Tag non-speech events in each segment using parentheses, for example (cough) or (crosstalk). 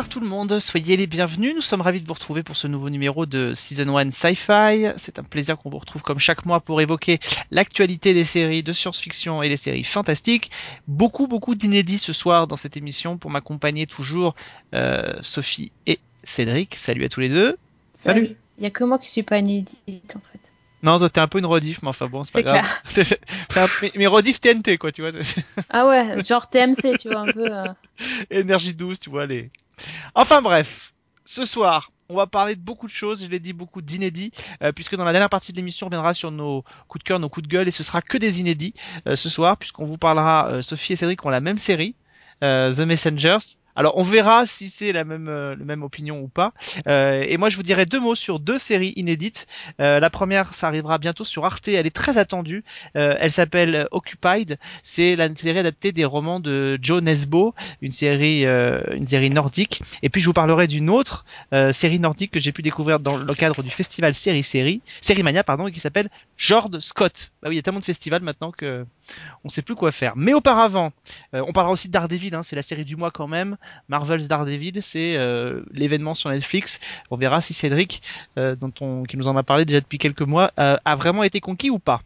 Bonsoir tout le monde, soyez les bienvenus. Nous sommes ravis de vous retrouver pour ce nouveau numéro de Season 1 Sci-Fi. C'est un plaisir qu'on vous retrouve comme chaque mois pour évoquer l'actualité des séries de science-fiction et des séries fantastiques. Beaucoup, beaucoup d'inédits ce soir dans cette émission pour m'accompagner toujours euh, Sophie et Cédric. Salut à tous les deux. Salut. Il y a que moi qui suis pas inédite en fait. Non, toi t'es un peu une rediff, mais enfin bon, c'est pas grave. Clair. (laughs) mais, rediff TNT quoi, tu vois. ah ouais, genre TMC, tu vois un peu. Euh... (laughs) Énergie douce, tu vois les. Enfin bref, ce soir, on va parler de beaucoup de choses, je l'ai dit, beaucoup d'inédits, euh, puisque dans la dernière partie de l'émission, on reviendra sur nos coups de cœur, nos coups de gueule, et ce sera que des inédits euh, ce soir, puisqu'on vous parlera, euh, Sophie et Cédric ont la même série, The Messengers, alors on verra si c'est la même euh, la même opinion ou pas. Euh, et moi je vous dirai deux mots sur deux séries inédites. Euh, la première, ça arrivera bientôt sur Arte. Elle est très attendue. Euh, elle s'appelle Occupied. C'est la série adaptée des romans de Joe Nesbo, une série euh, une série nordique. Et puis je vous parlerai d'une autre série nordique que j'ai pu découvrir dans le cadre du festival Série Série, Série Mania pardon, qui s'appelle Jord Scott. Bah oui, il y a tellement de festivals maintenant que on sait plus quoi faire. Mais auparavant, on parlera aussi de Daredevil. Hein, c'est la série du mois quand même. Marvel's Daredevil, c'est euh, l'événement sur Netflix. On verra si Cédric, euh, qui nous en a parlé déjà depuis quelques mois, euh, a vraiment été conquis ou pas.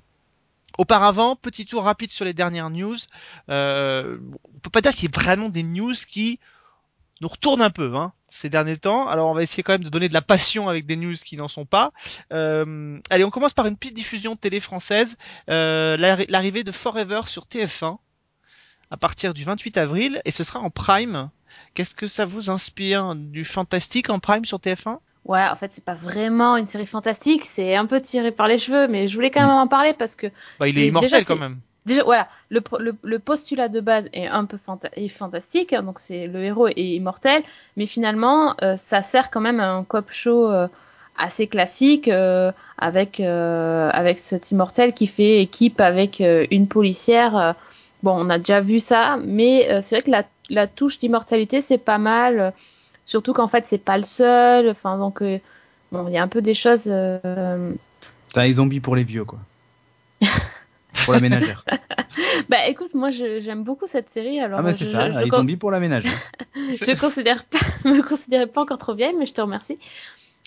Auparavant, petit tour rapide sur les dernières news. Euh, on peut pas dire qu'il y ait vraiment des news qui nous retournent un peu hein, ces derniers temps. Alors on va essayer quand même de donner de la passion avec des news qui n'en sont pas. Allez, on commence par une petite diffusion télé française. L'arrivée de Forever sur TF1 à partir du 28 avril et ce sera en prime Qu'est-ce que ça vous inspire Du fantastique en prime sur TF1 Ouais, en fait, c'est pas vraiment une série fantastique, c'est un peu tiré par les cheveux, mais je voulais quand même en parler parce que. Bah, il est, immortel quand même. Déjà, voilà, le, le, postulat de base est un peu fantastique, hein, donc c'est le héros est immortel, mais finalement, euh, ça sert quand même à un cop show euh, assez classique euh, avec avec cet immortel qui fait équipe avec une policière. Bon, on a déjà vu ça, mais c'est vrai que la la touche d'immortalité, c'est pas mal. Surtout qu'en fait, c'est pas le seul. Enfin, donc, euh, bon, il y a un peu des choses. Euh... C'est un zombie pour les vieux, quoi. (laughs) pour la ménagère. (laughs) bah écoute, moi j'aime beaucoup cette série. Alors, ah bah c'est ça, les zombies pour la ménagère. (laughs) je considère pas, me considérais pas encore trop vieille, mais je te remercie.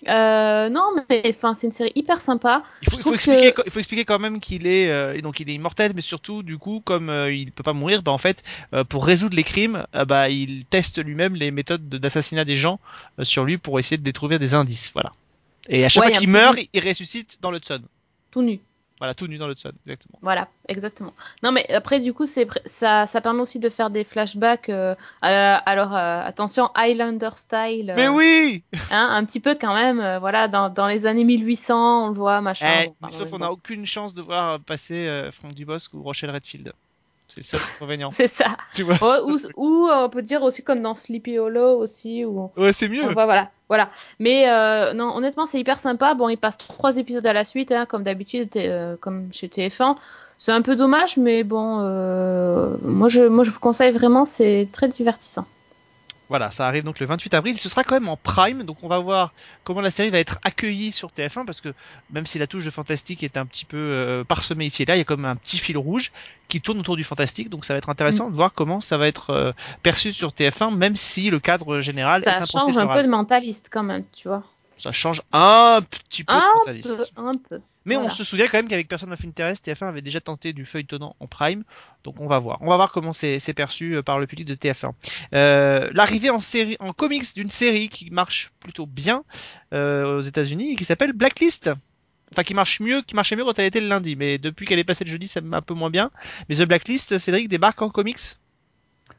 Euh, non, mais enfin, c'est une série hyper sympa. Il faut, expliquer, il faut expliquer quand même qu'il est euh, donc il est immortel, mais surtout du coup, comme euh, il peut pas mourir, bah en fait, euh, pour résoudre les crimes, bah il teste lui-même les méthodes d'assassinat des gens sur lui pour essayer de trouver des indices, voilà. Et à chaque fois qu'il meurt, il ressuscite dans le. Tout nu. Voilà, tout nu dans le sun, exactement. Voilà, exactement. Non, mais après, du coup, c'est ça, ça permet aussi de faire des flashbacks. Euh, alors, euh, attention, Highlander style. mais oui hein, Un petit peu quand même, euh, voilà, dans, dans, les années 1800, on le voit, machin. Eh, sauf qu'on n'a aucune chance de voir passer Frank Dubosc ou Rochelle Redfield. C'est inconvénient. c'est ça. Tu vois, ou, ou, on peut dire aussi comme dans Sleepy Hollow aussi. Ou... Ouais, c'est mieux. voilà, voilà. Mais euh, non, honnêtement, c'est hyper sympa. Bon, il passe trois épisodes à la suite, hein, comme d'habitude, euh, comme chez TF1. C'est un peu dommage, mais bon, euh, moi, je, moi je vous conseille vraiment, c'est très divertissant. Voilà, ça arrive donc le 28 avril. Ce sera quand même en prime, donc on va voir comment la série va être accueillie sur TF1, parce que même si la touche de fantastique est un petit peu euh, parsemée ici et là, il y a comme un petit fil rouge qui tourne autour du fantastique, donc ça va être intéressant mm. de voir comment ça va être euh, perçu sur TF1, même si le cadre général ça change un peu de mentaliste quand même, tu vois. Ça change un petit peu un de. Peu, un peu. Mais on se souvient quand même qu'avec Personne of Interest, TF1 avait déjà tenté du feuilletonnant en prime. Donc on va voir. On va voir comment c'est perçu euh, par le public de TF1. Euh, L'arrivée en série, en comics d'une série qui marche plutôt bien euh, aux États-Unis et qui s'appelle Blacklist. Enfin, qui marche mieux, qui marchait mieux quand elle était le lundi, mais depuis qu'elle est passée le jeudi, ça met un peu moins bien. Mais The Blacklist, Cédric débarque en comics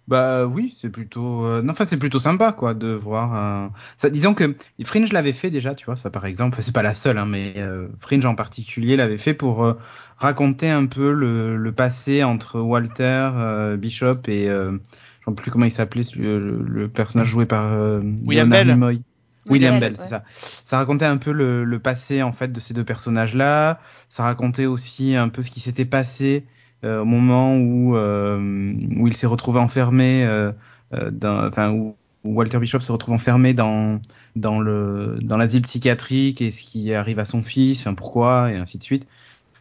bah oui, c'est plutôt, euh, non, enfin c'est plutôt sympa quoi de voir. Euh... Ça, disons que Fringe l'avait fait déjà, tu vois, ça par exemple. Enfin, c'est pas la seule, hein, mais euh, Fringe en particulier l'avait fait pour euh, raconter un peu le, le passé entre Walter euh, Bishop et je ne sais plus comment il s'appelait le, le, personnage joué par William Bell. William, William Bell, c'est ça. Ça racontait un peu le, le, passé en fait de ces deux personnages-là. Ça racontait aussi un peu ce qui s'était passé euh, au moment où, euh, où il s'est retrouvé enfermé, euh, enfin où, Walter Bishop se retrouve enfermé dans dans le dans l'asile psychiatrique et ce qui arrive à son fils, enfin pourquoi et ainsi de suite.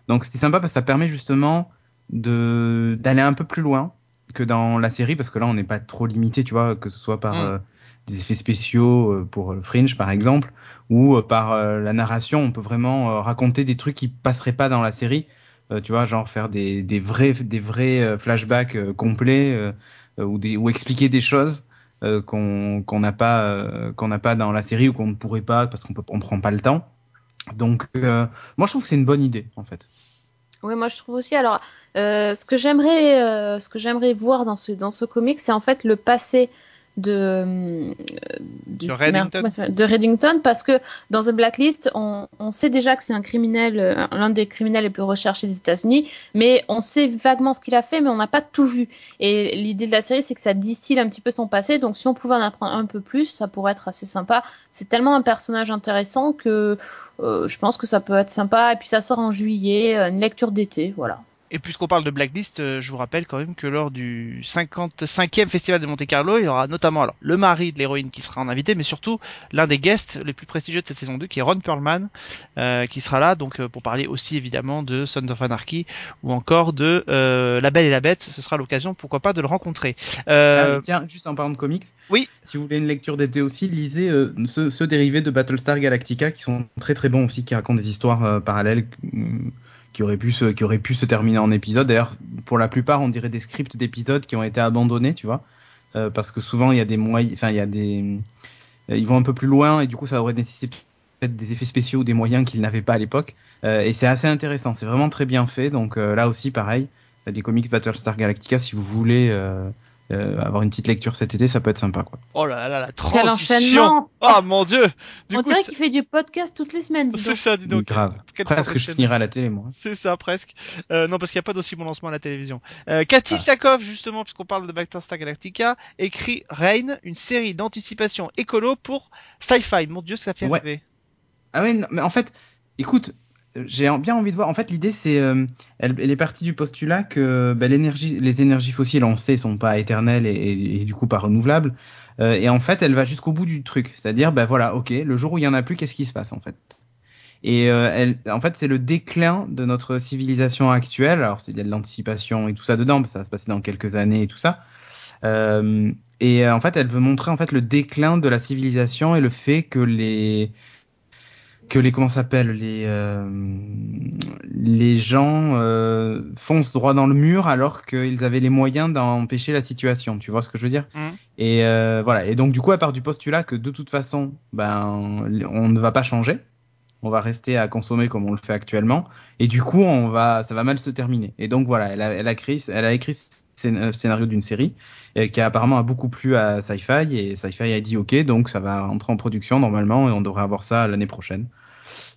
Donc c'était sympa parce que ça permet justement de d'aller un peu plus loin que dans la série parce que là on n'est pas trop limité, tu vois, que ce soit par mm. des effets spéciaux pour Fringe par exemple, ou par la narration, on peut vraiment raconter des trucs qui passeraient pas dans la série. Tu vois, genre faire des, des vrais, des vrais flashbacks complets ou, expliquer des choses qu'on n'a pas, qu'on n'a pas dans la série ou qu'on ne pourrait pas parce qu'on ne prend pas le temps. Donc, moi, je trouve que c'est une bonne idée, en fait. Oui, moi, je trouve aussi. Alors, euh, ce que j'aimerais, euh, ce voir dans ce dans ce comic, c'est en fait le passé de euh, de, Reddington. de Reddington parce que dans The Blacklist on, on sait déjà que c'est un criminel l'un des criminels les plus recherchés des États-Unis mais on sait vaguement ce qu'il a fait mais on n'a pas tout vu. Et l'idée de la série c'est que ça distille un petit peu son passé donc si on pouvait en apprendre un peu plus ça pourrait être assez sympa. C'est tellement un personnage intéressant que je pense que ça peut être sympa et puis ça sort en juillet une lecture d'été voilà et puisqu'on parle de Blacklist, euh, je vous rappelle quand même que lors du 55e festival de Monte Carlo, il y aura notamment alors le mari de l'héroïne qui sera en invité, mais surtout l'un des guests les plus prestigieux de cette saison 2, qui est Ron Perlman, euh, qui sera là donc euh, pour parler aussi évidemment de Sons of Anarchy ou encore de La Belle et la Bête. Ce sera l'occasion, pourquoi pas, de le rencontrer. Ah, tiens, juste en parlant de comics, oui. Si vous voulez une lecture d'été aussi, lisez ceux, dérivés de Battlestar Galactica, qui sont très très bons aussi, qui racontent des histoires parallèles qui aurait pu se, terminer en épisode. D'ailleurs, pour la plupart, on dirait des scripts d'épisodes qui ont été abandonnés, tu vois, euh, parce que souvent il y a des moyens, enfin il y a des, euh, ils vont un peu plus loin et du coup ça aurait nécessité peut-être des effets spéciaux ou des moyens qu'ils n'avaient pas à l'époque. Euh, et c'est assez intéressant, c'est vraiment très bien fait. Donc là aussi, pareil, les comics Battlestar Galactica, si vous voulez euh, avoir une petite lecture cet été, ça peut être sympa, quoi. Oh là là, la transition Oh mon dieu du On dirait qu'il fait du podcast toutes les semaines, C'est ça, dis donc. Grave. presque je finirai à la télé, moi. C'est ça, presque. Euh, non, parce qu'il n'y a pas d'aussi bon lancement à la télévision. Euh, Cathy ah. Sakov, justement, puisqu'on parle de Battlestar Galactica, écrit Rain, une série d'anticipation écolo pour sci-fi. Mon dieu, ça fait rêver. Ah ouais, mais en fait, écoute, j'ai bien envie de voir. En fait, l'idée, c'est, euh, elle, est partie du postulat que bah, l'énergie, les énergies fossiles, on sait, sont pas éternelles et, du coup pas renouvelables. Euh, et en fait, elle va jusqu'au bout du truc, c'est-à-dire, ben voilà, ok, le jour où il y en a plus, qu'est-ce qui se passe en fait? Et euh, elle, en fait, c'est le déclin de notre civilisation actuelle. Alors, il y a de l'anticipation et tout ça dedans, ça va se passer dans quelques années et tout ça. et en fait, elle veut montrer en fait le déclin de la civilisation et le fait que les que les comment s'appelle les euh, les gens euh, foncent droit dans le mur alors qu'ils avaient les moyens d'empêcher la situation. Tu vois ce que je veux dire? Mmh. Et euh, voilà. Et donc du coup, à part du postulat que de toute façon, ben on ne va pas changer, on va rester à consommer comme on le fait actuellement, et du coup, on va, ça va mal se terminer. Et donc voilà, elle a, elle a écrit, elle a écrit ce scénario d'une série qui apparemment a beaucoup plu à Sci-Fi et Sci-Fi a dit ok donc ça va entrer en production normalement et on devrait avoir ça l'année prochaine.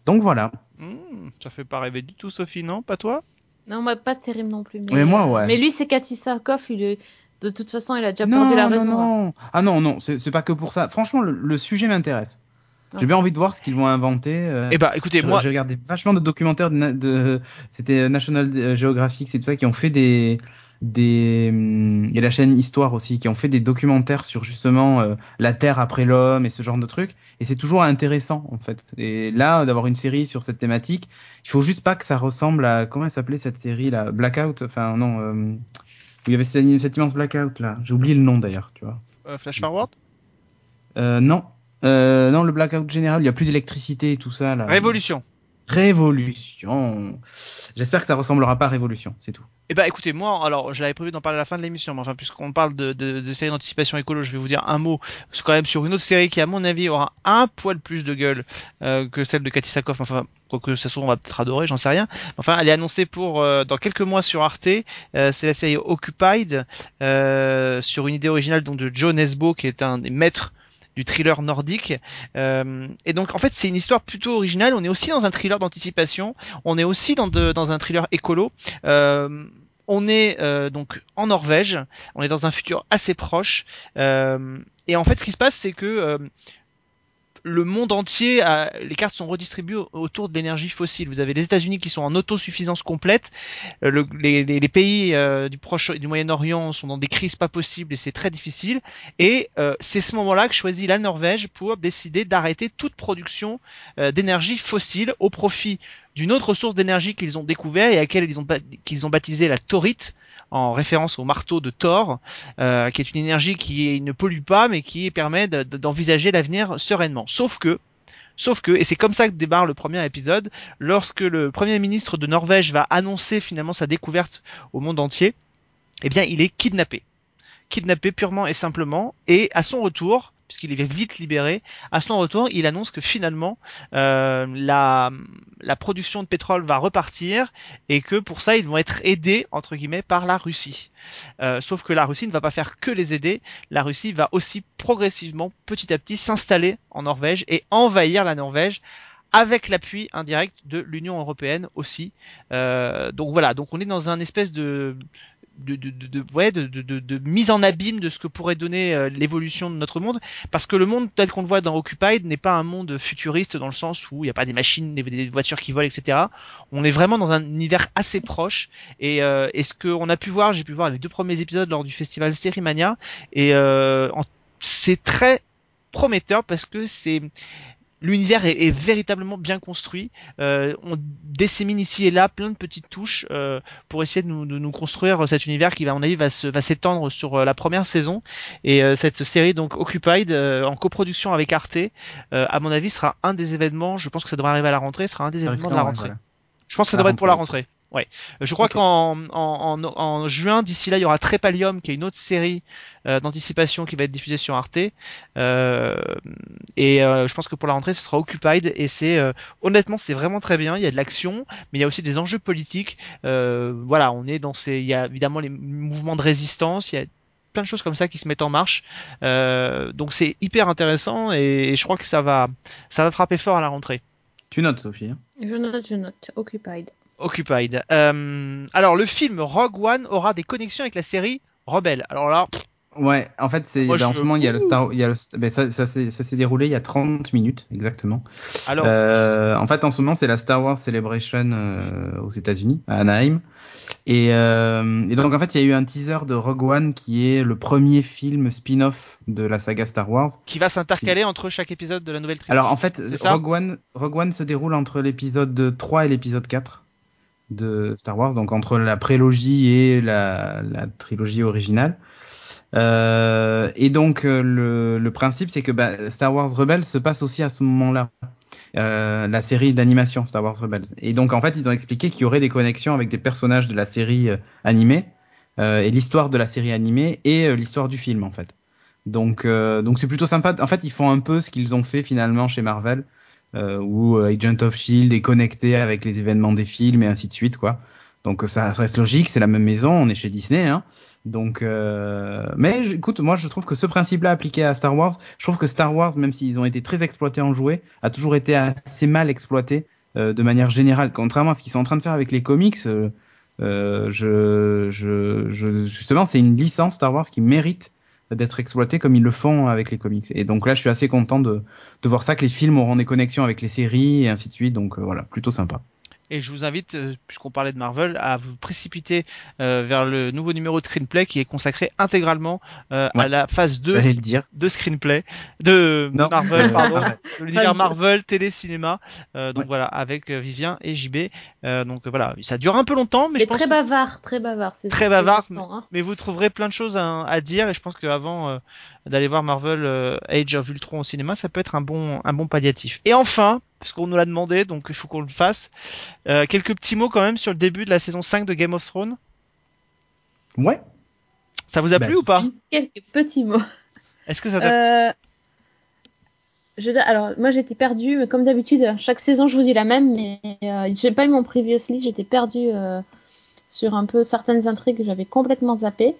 Donc voilà. Hmm, ça fait pas rêver du tout Sophie non? Pas toi? Non moi pas terrible non plus. Mais, moi ouais. Mais lui c'est Cathy Sarkov il est de toute façon il a déjà perdu la raison. Non hein. Ah non non c'est pas que pour ça. Franchement le, sujet m'intéresse. J'ai bien envie de voir ce qu'ils vont inventer. Euh. Eh bah, écoutez, moi, j'ai regardé vachement de documentaires de, de c'était National Geographic, c'est tout ça qui ont fait des des il y a la chaîne Histoire aussi qui ont fait des documentaires sur justement euh, la Terre après l'homme et ce genre de trucs. Et c'est toujours intéressant en fait. Et là d'avoir une série sur cette thématique il faut juste pas que ça ressemble à comment elle s'appelait cette série là Blackout? Enfin non euh, il y avait cette, cette, immense Blackout là. J'ai oublié le nom d'ailleurs tu vois. Euh, Flash Forward non non le Blackout général il y a plus d'électricité et tout ça là Révolution Révolution. J'espère que ça ressemblera pas à Révolution, c'est tout. Eh ben, écoutez, moi, alors, je l'avais prévu d'en parler à la fin de l'émission, mais enfin, puisqu'on parle de, de, de série d'anticipation écolo, je vais vous dire un mot, quand même sur une autre série qui, à mon avis, aura un poil plus de gueule euh, que celle de Cathy Sakoff. Enfin, quoique ça soit, on va peut-être adorer, j'en sais rien. Enfin, elle est annoncée pour euh, dans quelques mois sur Arte. Euh, c'est la série Occupied, sur une idée originale donc de Joe Nesbo, qui est un des maîtres du thriller nordique. Euh, et donc en fait c'est une histoire plutôt originale. On est aussi dans un thriller d'anticipation. On est aussi dans, dans un thriller écolo. Euh, on est euh, donc en Norvège. On est dans un futur assez proche. et en fait ce qui se passe c'est que le monde entier, les cartes sont redistribuées autour de l'énergie fossile. Vous avez les États-Unis qui sont en autosuffisance complète, euh, les, pays euh, du Proche, du Moyen-Orient sont dans des crises pas possibles et c'est très difficile. Et euh, c'est ce moment-là que choisit la Norvège pour décider d'arrêter toute production d'énergie fossile au profit d'une autre source d'énergie qu'ils ont découvert et à laquelle ils ont, ont baptisé la thorite en référence au marteau de Thor, qui est une énergie qui ne pollue pas, mais qui permet d'envisager l'avenir sereinement. Sauf que Sauf que, et c'est comme ça que démarre le premier épisode, lorsque le premier ministre de Norvège va annoncer finalement sa découverte au monde entier, eh bien il est kidnappé. Kidnappé purement et simplement, et à son retour, puisqu'il est vite libéré. À son retour, il annonce que finalement euh, la, la production de pétrole va repartir et que pour ça ils vont être aidés entre guillemets par la Russie. Euh, sauf que la Russie ne va pas faire que les aider, la Russie va aussi progressivement, petit à petit, s'installer en Norvège et envahir la Norvège avec l'appui indirect de l'Union européenne aussi. Euh, donc voilà, donc on est dans un espèce de de, de, de, ouais, de, de, mise en abîme de ce que pourrait donner euh, l'évolution de notre monde, parce que le monde tel qu'on le voit dans Occupied n'est pas un monde futuriste dans le sens où il n'y a pas des machines, des, voitures qui volent, etc. On est vraiment dans un univers assez proche, et, euh, et ce qu'on a pu voir, j'ai pu voir les deux premiers épisodes lors du festival Sterimania, et euh, c'est très prometteur parce que c'est l'univers est, véritablement bien construit. Euh, on dissémine ici et là plein de petites touches euh, pour essayer de nous, de nous, construire cet univers qui, à mon avis, va, se, va s'étendre sur euh, la première saison. Et euh, cette série, donc Occupied, euh, en coproduction avec Arte, à mon avis, sera un des événements. Je pense que ça devrait arriver à la rentrée. Sera un des événements de la rentrée. Je pense que ça devrait être pour la rentrée. Ouais. Euh, je crois qu'en en, en, juin, d'ici là, il y aura Trépalium, qui est une autre série euh, d'anticipation qui va être diffusée sur Arte. Euh, et euh, je pense que pour la rentrée, ce sera Occupied. Et c'est honnêtement, c'est vraiment très bien. Il y a de l'action, mais il y a aussi des enjeux politiques. voilà, on est dans ces. Il y a évidemment les mouvements de résistance. Il y a plein de choses comme ça qui se mettent en marche. donc c'est hyper intéressant et, je crois que ça va, ça va frapper fort à la rentrée. Tu notes, Sophie hein? Je note, je note. Occupied. Occupied. Euh, alors le film Rogue One aura des connexions avec la série Rebelle. Alors là. Ouais, en fait, c'est ben, en ce moment il y a le Star, il y a le, ben, ça, ça, ça s'est déroulé il y a 30 minutes exactement. Alors, euh, en fait, en ce moment c'est la Star Wars Celebration euh, aux États-Unis à Anaheim. Et, et, donc en fait, il y a eu un teaser de Rogue One qui est le premier film spin-off de la saga Star Wars. Qui va s'intercaler entre chaque épisode de la nouvelle trilogie. Alors en fait, Rogue One, Rogue One se déroule entre l'épisode 3 et l'épisode 4 de Star Wars, donc entre la prélogie et la, trilogie originale. Euh, et donc euh, le, principe, c'est que bah, Star Wars Rebels se passe aussi à ce moment-là. Euh, la série d'animation Star Wars Rebels. Et donc en fait, ils ont expliqué qu'il y aurait des connexions avec des personnages de la série euh, animée euh, et l'histoire de la série animée et euh, l'histoire du film en fait. Donc donc c'est plutôt sympa. En fait, ils font un peu ce qu'ils ont fait finalement chez Marvel où euh, Agent of Shield est connecté avec les événements des films et ainsi de suite, quoi. Donc ça reste logique, c'est la même maison, on est chez Disney, hein. Donc, euh... mais écoute, moi je trouve que ce principe-là appliqué à Star Wars, je trouve que Star Wars, même s'ils ont été très exploités en jouets, a toujours été assez mal exploité euh, de manière générale. Contrairement à ce qu'ils sont en train de faire avec les comics, euh, euh je, je, je, justement, c'est une licence Star Wars qui mérite d'être exploité comme ils le font avec les comics. Et donc là, je suis assez content de, de voir ça, que les films auront des connexions avec les séries et ainsi de suite. Donc euh, voilà, plutôt sympa. Et je vous invite, euh, puisqu'on parlait de Marvel, à vous précipiter euh, vers le nouveau numéro de Screenplay qui est consacré intégralement euh, à la phase 2 le dire. de Screenplay, de Marvel, (laughs) pardon, de l'univers Marvel, télé, cinéma. Euh, donc voilà, avec Vivien et JB. donc voilà, ça dure un peu longtemps, mais, mais je pense très bavard, très bavard. C'est très bavard, hein. mais, vous trouverez plein de choses à, à dire et je pense qu'avant d'aller voir Marvel Age of Ultron au cinéma, ça peut être un bon un bon palliatif. Et enfin, parce qu'on nous l'a demandé, donc il faut qu'on le fasse. Euh, quelques petits mots quand même sur le début de la saison 5 de Game of Thrones. Ouais. Ça vous a bah, plu ou pas? Quelques petits mots. Est-ce que ça t'a euh... je... Alors, moi j'étais perdue, mais comme d'habitude, chaque saison je vous dis la même, mais euh, j'ai pas eu mon previously, j'étais perdue euh, sur un peu certaines intrigues que j'avais complètement zappées.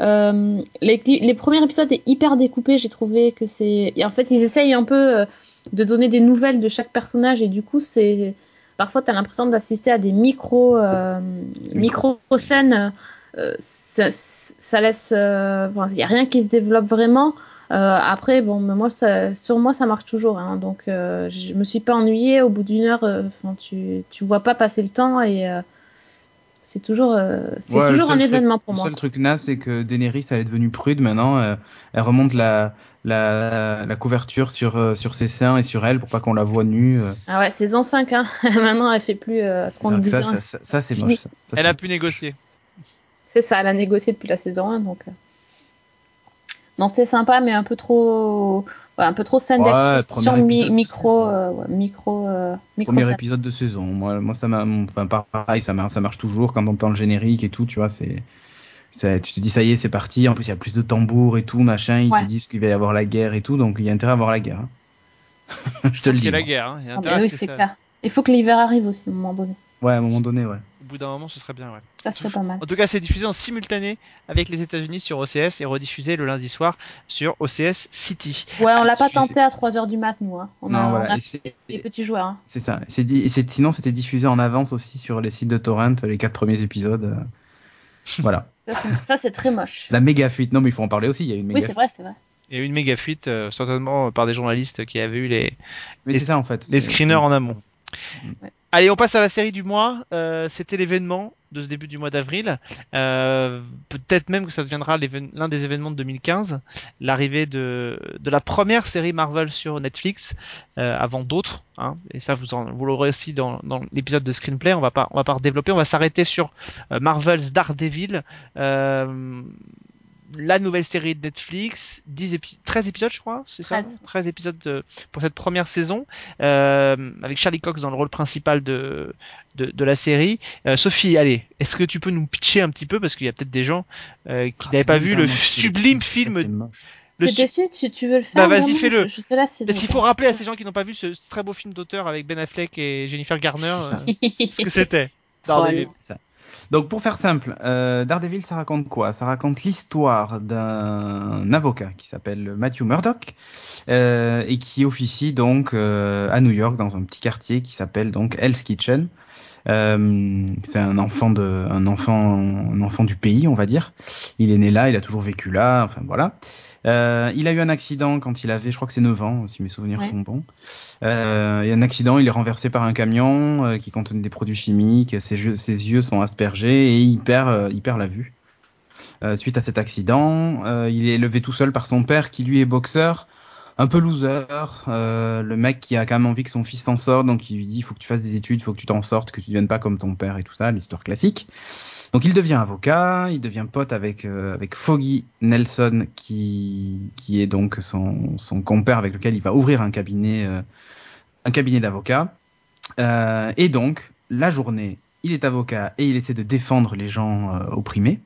Euh, les, les, premiers épisodes étaient hyper découpés, j'ai trouvé que c'est. En fait, ils essayent un peu de donner des nouvelles de chaque personnage et du coup c'est parfois tu as l'impression d'assister à des micro euh, micro scènes euh, ça, ça, laisse il euh, y a rien qui se développe vraiment après bon moi ça, sur moi ça marche toujours hein, donc je me suis pas ennuyée au bout d'une heure enfin tu tu vois pas passer le temps et c'est toujours, c'est toujours un événement pour moi. Le seul truc naze, c'est que Daenerys, elle est devenue prude maintenant. elle remonte la, la, la couverture sur, euh, sur ses seins et sur elle pour pas qu'on la voit nue. Euh. Ah ouais, saison 5, hein. (laughs) maintenant elle fait plus euh, ce qu'on ça, ça, ça, c'est moche. Ça. elle a pu négocier. C'est ça, elle a négocié depuis la saison 1, donc. Euh. Non, c'était sympa, mais un peu trop, un peu trop scène d'exposition micro, micro, micro. Premier épisode de saison. Moi, moi ça m'a, enfin pareil, ça marche, ça marche toujours quand on entend le générique et tout, tu vois, c'est. Tu te dis ça y est, c'est parti. En plus, il y a plus de tambours et tout, machin. Ils te disent qu'il va y avoir la guerre et tout, donc il y a intérêt à avoir la guerre. Hein. (laughs) Je te le dis. Il y a la guerre. Hein. Il y a ah, oui, c'est clair. Il faut que l'hiver arrive aussi à un moment donné. Ouais, à un moment donné, ouais. Au bout d'un moment, ce serait bien, ouais. Ça serait pas mal. En tout cas, c'est diffusé en simultané avec les États-Unis sur OCS et rediffusé le lundi soir sur OCS City. Ouais, on l'a pas tenté à 3h du mat, nous. Hein. On a, voilà. des petits joueurs. Hein. C'est ça. Sinon, c'était diffusé en avance aussi sur les sites de Torrent, les quatre premiers épisodes. Voilà. Ça, c'est très moche. La méga fuite. Non, mais il faut en parler aussi. Il y a une méga Oui, c'est vrai, c'est vrai. Il y a eu une méga fuite, euh, certainement par des journalistes qui avaient eu les, mais ça, en fait. les screeners en amont. Allez, on passe à la série du mois. Euh, C'était l'événement de ce début du mois d'avril. Euh, Peut-être même que ça deviendra l'un des événements de 2015, l'arrivée de, de la première série Marvel sur Netflix, euh, avant d'autres. Hein, et ça, vous, vous l'aurez aussi dans, dans l'épisode de Screenplay. On va pas, on va pas redévelopper. On va s'arrêter sur Marvel's Daredevil. La nouvelle série de Netflix, 10 13 épisodes je crois, c'est ça 13 épisodes pour cette première saison, euh, avec Charlie Cox dans le rôle principal de, de, la série. Euh, Sophie, allez, est-ce que tu peux nous pitcher un petit peu, parce qu'il y a peut-être des gens euh, qui ah, n'avaient pas vu le sublime film... C'est déçu, tu, tu veux le faire Bah vas-y, fais-le. Il faut rappeler à ces gens qui n'ont pas vu ce, très beau film d'auteur avec Ben Affleck et Jennifer Garner (laughs) ce que c'était. Donc pour faire simple, euh, Daredevil, ça raconte quoi? Ça raconte l'histoire d'un avocat qui s'appelle Matthew Murdoch euh, et qui officie donc euh, à New York dans un petit quartier qui s'appelle donc Hell's Kitchen. Euh, c'est un enfant de, un enfant, un enfant du pays, on va dire. Il est né là, il a toujours vécu là, enfin voilà. Euh, il a eu un accident quand il avait, je crois que c'est 9 ans, si mes souvenirs sont bons. Euh, il y a un accident, il est renversé par un camion euh, qui contenait des produits chimiques, ses, ses, yeux sont aspergés et il perd, euh, il perd la vue. Euh, suite à cet accident, il est levé tout seul par son père qui lui est boxeur, un peu loser, le mec qui a quand même envie que son fils s'en sorte, donc il lui dit il faut que tu fasses des études, il faut que tu t'en sortes, que tu ne deviennes pas comme ton père et tout ça, l'histoire classique. Donc il devient avocat, il devient pote avec euh, avec Foggy Nelson qui qui est donc son son compère avec lequel il va ouvrir un cabinet euh, un cabinet d'avocats. Euh, et donc la journée, il est avocat et il essaie de défendre les gens euh, opprimés.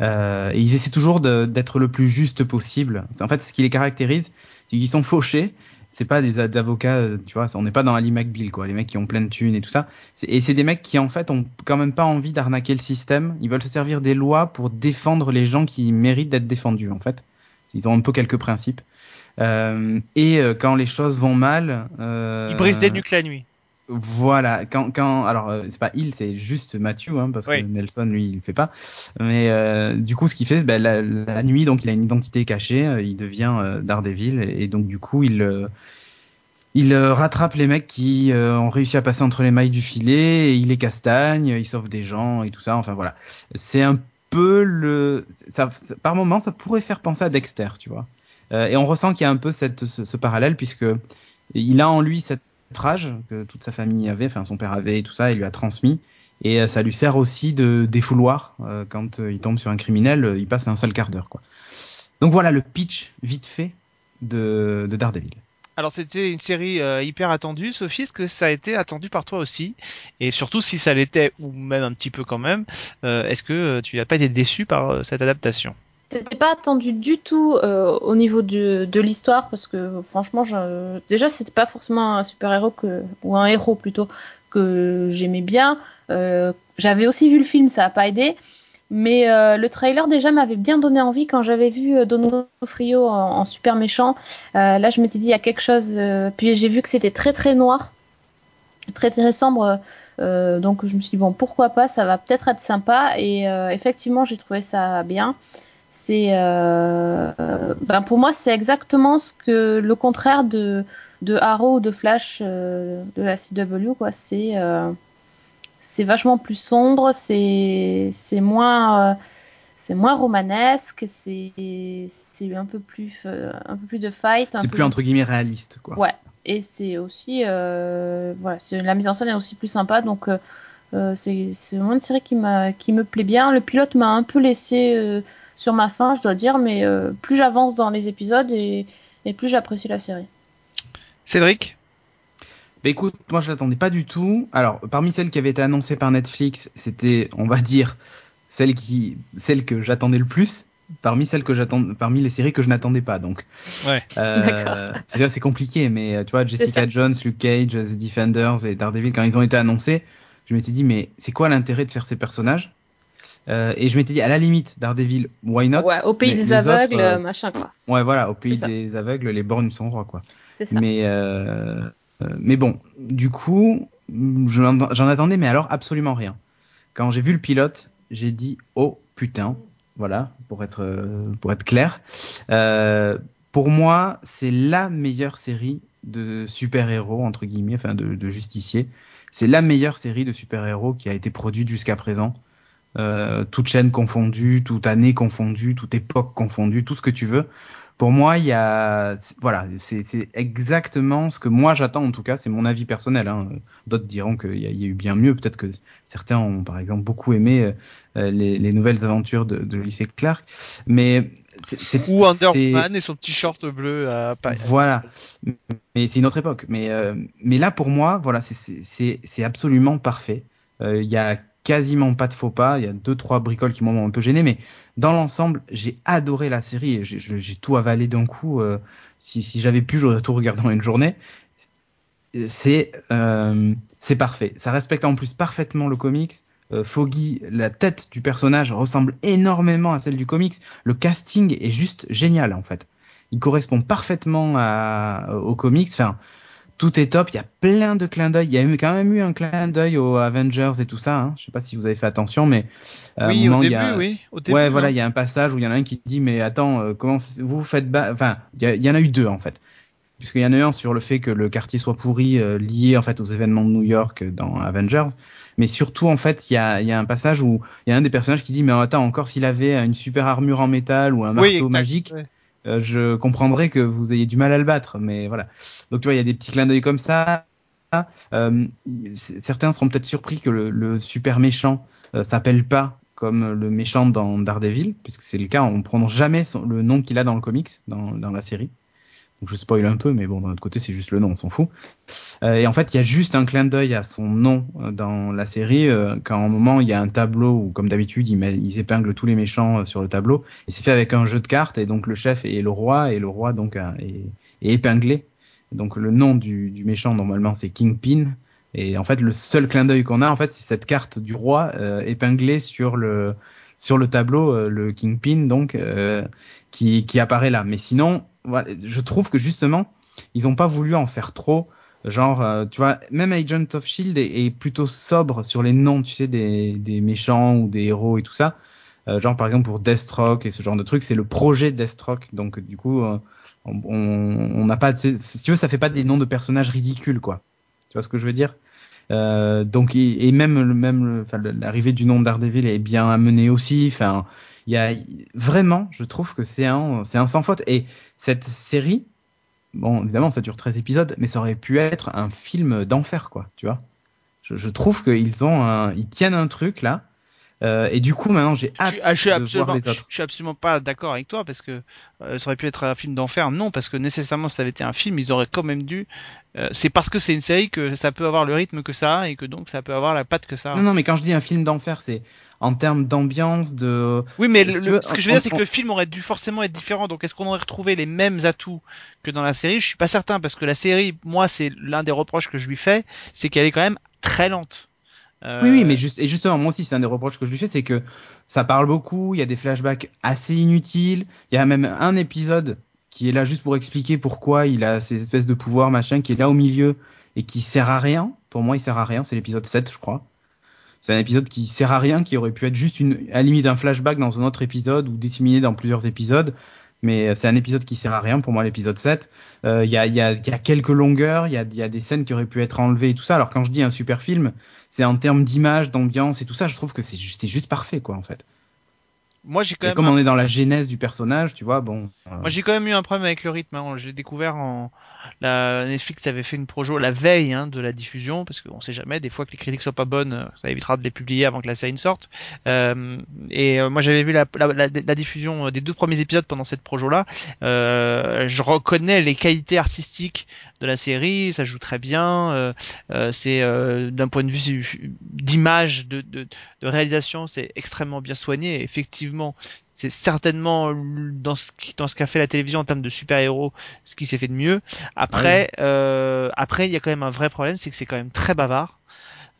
et ils essaient toujours d'être le plus juste possible. En fait, ce qui les caractérise, c'est qu'ils sont fauchés, c'est pas des, avocats, euh, tu vois, on n'est pas dans Ali McBeal, quoi, les mecs qui ont plein de thunes et tout ça. Et c'est des mecs qui, en fait, ont quand même pas envie d'arnaquer le système. Ils veulent se servir des lois pour défendre les gens qui méritent d'être défendus, en fait. Ils ont un peu quelques principes. Euh, et euh, quand les choses vont mal, euh, ils brisent des nuques la nuit. Voilà, quand, quand alors euh, c'est pas il, c'est juste Matthew, hein, parce que Nelson lui il le fait pas. Mais euh, du coup, ce qu'il fait, ben, la, la, nuit, donc il a une identité cachée, euh, il devient euh, Daredevil et, et, donc du coup il il rattrape les mecs qui ont réussi à passer entre les mailles du filet, et il les castagne, il sauve des gens et tout ça. Enfin voilà, c'est un peu le, ça, par moment ça pourrait faire penser à Dexter, tu vois. et on ressent qu'il y a un peu cette, ce, ce parallèle puisque il a en lui cette rage que toute sa famille avait, enfin son père avait et tout ça, il lui a transmis. Et euh, ça lui sert aussi de défouloir euh, quand euh, il tombe sur un criminel, il passe un sale quart d'heure quoi. Donc voilà le pitch vite fait de, de Daredevil. Alors c'était une série hyper attendue, Sophie, est-ce que ça a été attendu par toi aussi? Et surtout si ça l'était, ou même un petit peu quand même, est-ce que tu n'as pas été déçu par cette adaptation? C'était pas attendu du tout euh, au niveau de, de l'histoire parce que franchement, je, déjà c'était pas forcément un super héros que ou un héros plutôt que j'aimais bien. Euh, j'avais aussi vu le film, ça a pas aidé, mais euh, le trailer déjà m'avait bien donné envie quand j'avais vu Dono Frio en, en, super méchant. là, je m'étais dit il y a quelque chose. puis j'ai vu que c'était très très noir, très très sombre. donc je me suis dit bon pourquoi pas, ça va peut-être être sympa et effectivement j'ai trouvé ça bien c'est euh, ben pour moi c'est exactement ce que le contraire de de Arrow ou de Flash euh, de la CW quoi. C'est euh, c'est vachement plus sombre c'est c'est moins c'est moins romanesque c'est c'est un peu plus un peu plus de fight c'est plus entre guillemets réaliste quoi. Ouais. Et c'est aussi voilà la mise en scène est aussi plus sympa donc c'est vraiment une série qui, m'a, qui me plaît bien. Le pilote m'a un peu laissé sur ma faim, je dois dire, mais plus j'avance dans les épisodes et, et plus j'apprécie la série. Cédric? Bah écoute, moi je l'attendais pas du tout. Alors, parmi celles qui avaient été annoncées par Netflix, c'était, on va dire, celle qui, celle que j'attendais le plus. Parmi celles que j'attends, parmi les séries que je n'attendais pas, donc. Ouais. Euh, c'est c'est compliqué, mais euh, tu vois, Jessica Jones, Luke Cage, The Defenders et Daredevil, quand ils ont été annoncés, je m'étais dit, mais c'est quoi l'intérêt de faire ces personnages? Euh, Et je m'étais dit, à la limite, Daredevil, why not? Ouais, au pays des aveugles, euh, machin quoi. Ouais, voilà, au pays des aveugles, les bornes sont rois quoi. C'est ça. Mais euh, mais bon, du coup, j'en attendais, mais alors absolument rien. Quand j'ai vu le pilote, j'ai dit oh putain, voilà, pour être pour être clair. Pour moi, c'est la meilleure série de super-héros entre guillemets, enfin de, de justiciers. C'est la meilleure série de super-héros qui a été produite jusqu'à présent. Euh, toute chaîne confondue, toute année confondue, toute époque confondue, tout ce que tu veux pour moi, il y a, voilà, c'est exactement ce que moi j'attends en tout cas. C'est mon avis personnel. Hein. D'autres diront qu'il y, y, a eu bien mieux. Peut-être que certains ont, par exemple, beaucoup aimé euh, les, les, nouvelles aventures de, de lycée Clark. Mais c'est ou Underman et son t-shirt bleu à Voilà. Mais c'est une autre époque. Mais euh, mais là, pour moi, voilà, c'est absolument parfait. Il y a quasiment pas de faux pas. Il y a deux trois bricoles qui m'ont un peu gêné, mais dans l'ensemble, j'ai adoré la série et j'ai tout avalé d'un coup. Euh, si, j'avais pu, j'aurais tout regardé en une journée. C'est euh, parfait. Ça respecte en plus parfaitement le comics. Euh, Foggy, la tête du personnage ressemble énormément à celle du comics. Le casting est juste génial en fait. Il correspond parfaitement à, au comics. Enfin, tout est top. Il y a plein de clins d'œil. Il y a quand même eu un clin d'œil aux Avengers et tout ça. Hein. Je sais pas si vous avez fait attention, mais euh, oui, au début, oui. Au début, ouais, voilà, il y a un passage où il y en a un qui dit mais attends, euh, comment vous faites Enfin, il y, en a eu deux en fait, puisqu'il y en a eu un sur le fait que le quartier soit pourri, euh, lié en fait aux événements de New York dans Avengers. Mais surtout, en fait, il y a, y a, un passage où il y a un des personnages qui dit mais attends, encore s'il avait une super armure en métal ou un marteau magique. Euh, je comprendrais que vous ayez du mal à le battre. Mais voilà. Donc tu vois, il y a des petits clins d'œil comme ça. Euh, certains seront peut-être surpris que le, super méchant euh, s'appelle pas comme le méchant dans Daredevil, puisque c'est le cas, on ne prononce jamais le nom qu'il a dans le comics, dans la série. Je spoil un peu, mais bon, d'un autre côté, c'est juste le nom, on s'en fout. Euh, et en fait, il y a juste un clin d'œil à son nom euh, dans la série, euh, quand à un moment, il y a un tableau où, comme d'habitude, ils, épinglent tous les méchants sur le tableau. Et c'est fait avec un jeu de cartes, et donc le chef est le roi, et le roi, donc, est, est, épinglé. Donc le nom du, du méchant, normalement, c'est Kingpin. Et en fait, le seul clin d'œil qu'on a, en fait, c'est cette carte du roi épinglée sur le, sur le tableau, le Kingpin, donc, qui, qui apparaît là. Mais sinon, je trouve que justement, ils n'ont pas voulu en faire trop. Genre, euh, tu vois, même Agent of Shield est, plutôt sobre sur les noms, tu sais, des, des méchants ou des héros et tout ça. Euh, genre, par exemple, pour Deathstroke et ce genre de truc, c'est le projet Deathstroke. Donc, du coup, euh, on n'a pas, si tu veux, ça fait pas des noms de personnages ridicules, quoi. Tu vois ce que je veux dire? Donc, et, même, même l'arrivée du nom Daredevil est bien amenée aussi. Enfin, il y a vraiment, je trouve que c'est un, c'est un sans faute. Et cette série, bon, évidemment, ça dure 13 épisodes, mais ça aurait pu être un film d'enfer, quoi, tu vois. Je, je trouve qu'ils ont un, ils tiennent un truc là. Euh, et du coup, maintenant, j'ai hâte je, de voir les autres. Je, suis absolument pas d'accord avec toi parce que euh, ça aurait pu être un film d'enfer. Non, parce que nécessairement, si ça avait été un film, ils auraient quand même dû. Euh, c'est parce que c'est une série que ça peut avoir le rythme que ça a et que donc ça peut avoir la patte que ça a. Non, non, mais quand je dis un film d'enfer, c'est en termes d'ambiance, de. Oui, mais ce que je veux dire, c'est que le film aurait dû forcément être différent. Donc, est-ce qu'on aurait retrouvé les mêmes atouts que dans la série? Je suis pas certain parce que la série, moi, c'est l'un des reproches que je lui fais, c'est qu'elle est quand même très lente. Euh... Oui, oui, mais juste, et justement, moi aussi, c'est un des reproches que je lui fais, c'est que ça parle beaucoup, il y a des flashbacks assez inutiles, il y a même un épisode qui est là juste pour expliquer pourquoi il a ces espèces de pouvoirs, machin, qui est là au milieu et qui sert à rien. Pour moi, il sert à rien, c'est l'épisode 7, je crois. C'est un épisode qui sert à rien, qui aurait pu être juste une, à la limite un flashback dans un autre épisode ou disséminé dans plusieurs épisodes. Mais euh, c'est un épisode qui sert à rien pour moi, l'épisode 7. Euh, il y, a, y, a, y, a, quelques longueurs, il y a, y a, des scènes qui auraient pu être enlevées et tout ça. Alors quand je dis un super film, c'est en termes d'image, d'ambiance et tout ça, je trouve que c'est juste, juste parfait, quoi, en fait. Moi, j'ai quand et même. Comme on est dans la genèse du personnage, tu vois, bon. Euh. Moi, j'ai quand même eu un problème avec le rythme. Hein. J'ai découvert en, la Netflix avait fait une projo la veille hein, de la diffusion, parce qu'on sait jamais, des fois que les critiques soient pas bonnes, ça évitera de les publier avant que la série sorte. Euh, et moi j'avais vu la, diffusion des deux premiers épisodes pendant cette projo-là. je reconnais les qualités artistiques de la série, ça joue très bien. c'est d'un point de vue d'image, de réalisation, c'est extrêmement bien soigné. effectivement, c'est certainement dans ce dans ce qu'a fait la télévision en termes de super-héros ce qui s'est fait de mieux. Après, ah euh, après il y a quand même un vrai problème, c'est que c'est quand même très bavard.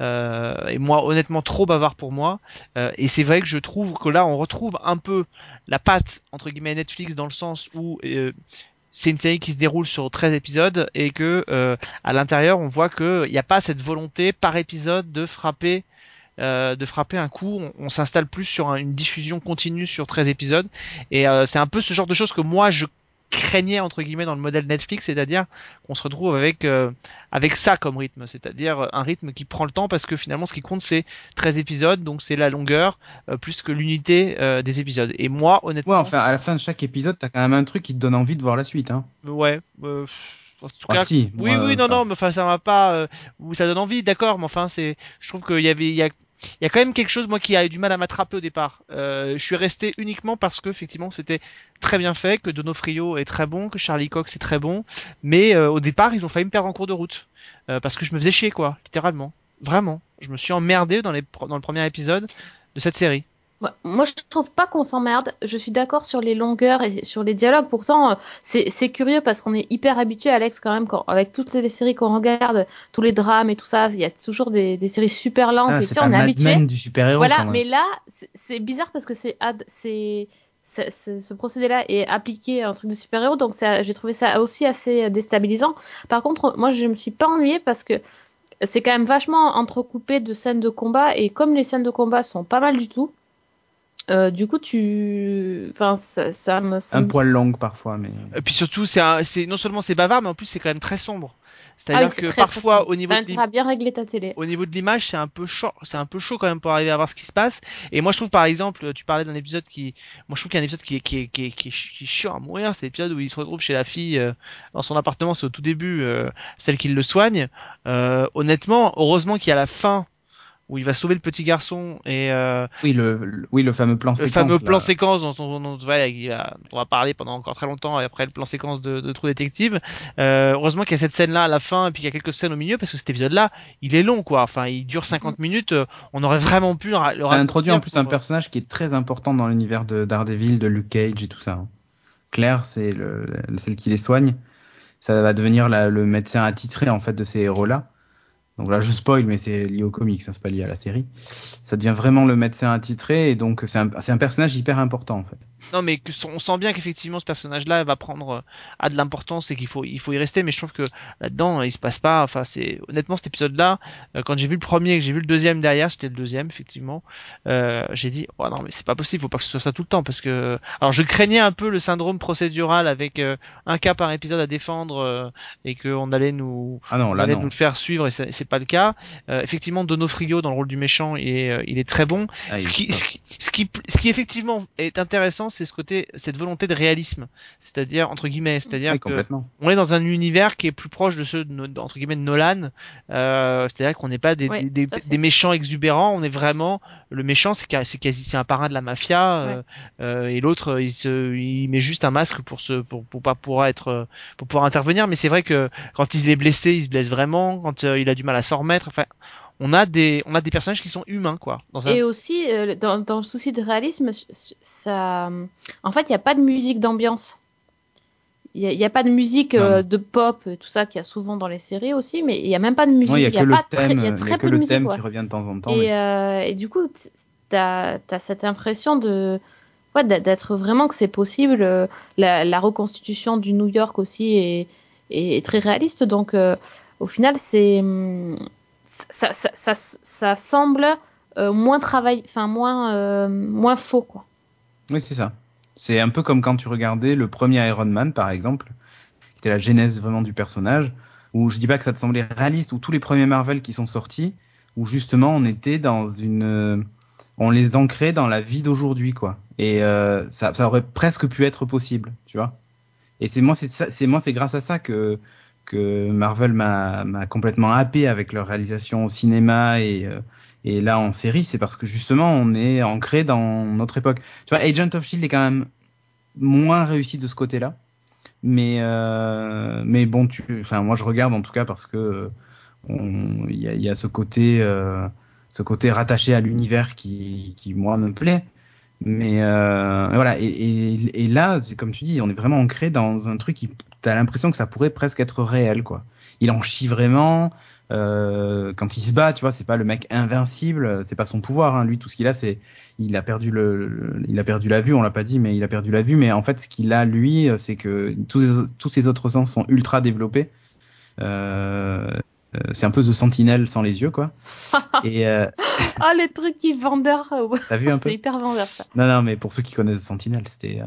Euh, et moi, honnêtement, trop bavard pour moi. Euh, et c'est vrai que je trouve que là, on retrouve un peu la patte entre guillemets Netflix dans le sens où euh, c'est une série qui se déroule sur 13 épisodes et que euh, à l'intérieur, on voit qu'il n'y a pas cette volonté par épisode de frapper euh, de frapper un coup. On, s'installe plus sur une diffusion continue sur 13 épisodes. Et euh, c'est un peu ce genre de choses que moi je craignais entre guillemets dans le modèle Netflix, c'est-à-dire qu'on se retrouve avec euh, avec ça comme rythme, c'est-à-dire un rythme qui prend le temps parce que finalement ce qui compte c'est 13 épisodes, donc c'est la longueur plus que l'unité des épisodes. Et moi honnêtement, ouais, enfin à la fin de chaque épisode, t'as quand même un truc qui te donne envie de voir la suite, hein. Ouais. En tout ah, cas, si, oui, oui, non, non, mais enfin, ça m'a pas, euh, ça donne envie, d'accord, mais enfin, c'est, je trouve qu'il y avait, il y a, il y a quand même quelque chose moi qui a eu du mal à m'attraper au départ. Euh, je suis resté uniquement parce que effectivement c'était très bien fait, que Donofrio est très bon, que Charlie Cox est très bon, mais euh, au départ ils ont failli me perdre en cours de route euh, parce que je me faisais chier quoi, littéralement, vraiment. Je me suis emmerdé dans le premier épisode de cette série. Moi, je trouve pas qu'on s'emmerde. Je suis d'accord sur les longueurs et sur les dialogues. Pourtant, euh, c'est curieux parce qu'on est hyper habitué, Alex, quand même, quand, avec toutes les séries qu'on regarde, tous les drames et tout ça. Il y a toujours des, des séries super lentes. Ah, et si on est habitué. du super héros. Voilà, mais là, c'est bizarre parce que c'est c'est ce procédé-là est appliqué à un truc de super-héros, donc j'ai trouvé ça aussi assez déstabilisant. Par contre, moi, je me suis pas ennuyée parce que c'est quand même vachement entrecoupé de scènes de combat, et comme les scènes de combat sont pas mal du tout, euh, du coup, tu, enfin, ça, ça me. un poil long parfois, mais. Et puis surtout, c'est, c'est non seulement c'est bavard, mais en plus c'est quand même très sombre. C'est-à-dire ah que parfois au niveau de bien régler ta télé. Au niveau de l'image, c'est un peu chaud, c'est un peu chaud quand même pour arriver à voir ce qui se passe. Et moi je trouve par exemple, tu parlais d'un épisode qui moi je trouve qu'il y a un épisode qui est qui est qui est, qui est, chiant à mourir, c'est l'épisode où il se retrouve chez la fille euh, dans son appartement, c'est au tout début euh, celle qui le soigne. Euh, honnêtement, heureusement qu'il y a la fin où il va sauver le petit garçon et euh, oui le, oui le fameux plan séquence le fameux plan séquence dont on, on, on, va parler pendant encore très longtemps et après le plan séquence de, de True Detective. Euh, heureusement qu'il y a cette scène là à la fin et puis qu'il y a quelques scènes au milieu parce que cet épisode là il est long quoi. Enfin il dure 50 mm. minutes euh, on aurait vraiment pu le ça introduit en plus un personnage qui est très important dans l'univers de Daredevil de Luke Cage et tout ça hein. Claire c'est le, celle qui les soigne. Ça va devenir la, le médecin attitré en fait de ces héros là donc là, je spoil, mais c'est lié au comics, ça hein, c'est pas lié à la série. Ça devient vraiment le médecin attitré, et donc c'est un, un, personnage hyper important en fait. Non, mais on sent bien qu'effectivement ce personnage-là va prendre euh, à de l'importance et qu'il faut il faut y rester. Mais je trouve que là-dedans il se passe pas. Enfin, c'est honnêtement cet épisode-là, euh, quand j'ai vu le premier et que j'ai vu le deuxième derrière, c'était le deuxième effectivement. Euh, j'ai dit oh non mais c'est pas possible, faut pas que ce soit ça tout le temps parce que alors je craignais un peu le syndrome procédural avec un cas par épisode à défendre et qu'on allait nous ah non, là, allait nous le faire suivre et c'est pas le cas. effectivement, Donofrio dans le rôle du méchant, il est il est très bon. Ah, ce, qui, ce, qui, ce qui ce qui effectivement est intéressant c'est ce côté, cette volonté de réalisme, c'est-à-dire entre guillemets, c'est-à-dire on est dans un univers qui est plus proche de ceux de, entre guillemets de Nolan, euh, c'est-à-dire qu'on n'est pas des, des, méchants exubérants, on est vraiment le méchant, c'est c'est quasi c'est un parrain de la mafia euh, euh, et l'autre il se, il met juste un masque pour se pour, pour pas pouvoir être pour pouvoir intervenir, mais c'est vrai que quand il est blessé, il se blesse vraiment, quand il a du mal à s'en remettre, enfin on a des on a des personnages qui sont humains quoi. Et aussi euh, dans, dans, le souci de réalisme, ça, en fait, il n'y a pas de musique d'ambiance. Il n'y a, pas de musique euh, de pop, tout ça qu'il y a souvent dans les séries aussi, mais il n'y a même pas de musique. Il y a, pas thème, y a très peu de musique. qui revient de temps en temps. Et, euh, et du coup, tu as, as, cette impression de ouais, d'être vraiment que c'est possible. La, la, reconstitution du New York aussi est, est très réaliste. Donc, au final, c'est ça, ça, ça, ça semble euh, moins travail, enfin moins, euh, moins faux quoi. Oui, c'est ça. C'est un peu comme quand tu regardais le premier Iron Man, par exemple, qui était la genèse vraiment du personnage, où je dis pas que ça te semblait réaliste, ou tous les premiers Marvel qui sont sortis, où justement on était dans une, euh, on les ancrait dans la vie d'aujourd'hui, quoi. Et ça, ça, aurait presque pu être possible, tu vois. Et c'est moi, c'est moi, c'est grâce à ça que que Marvel m'a complètement happé avec leur réalisation au cinéma et, euh, et là en série, c'est parce que justement on est ancré dans notre époque. Tu vois, Agent of Shield est quand même moins réussi de ce côté-là, mais euh, mais bon, tu, enfin moi je regarde en tout cas parce que il y a, ce côté euh, ce côté rattaché à l'univers qui, moi me plaît. Mais voilà, et, et, et là, comme tu dis, on est vraiment ancré dans un truc qui, t'as l'impression que ça pourrait presque être réel, quoi. Il en chie vraiment. Euh, quand il se bat, tu vois, c'est pas le mec invincible, c'est pas son pouvoir. Hein. Lui, tout ce qu'il a, c'est il a perdu le, il a perdu la vue. On l'a pas dit, mais il a perdu la vue. Mais en fait, ce qu'il a lui, c'est que tous ses, tous ses autres sens sont ultra développés. Euh, euh, c'est un peu The Sentinelle sans les yeux, quoi. (laughs) Et euh... ah, les trucs qui vendeur. T'as vu un (laughs) peu C'est hyper vendeur, ça. Non, non, mais pour ceux qui connaissent The Sentinelle, c'était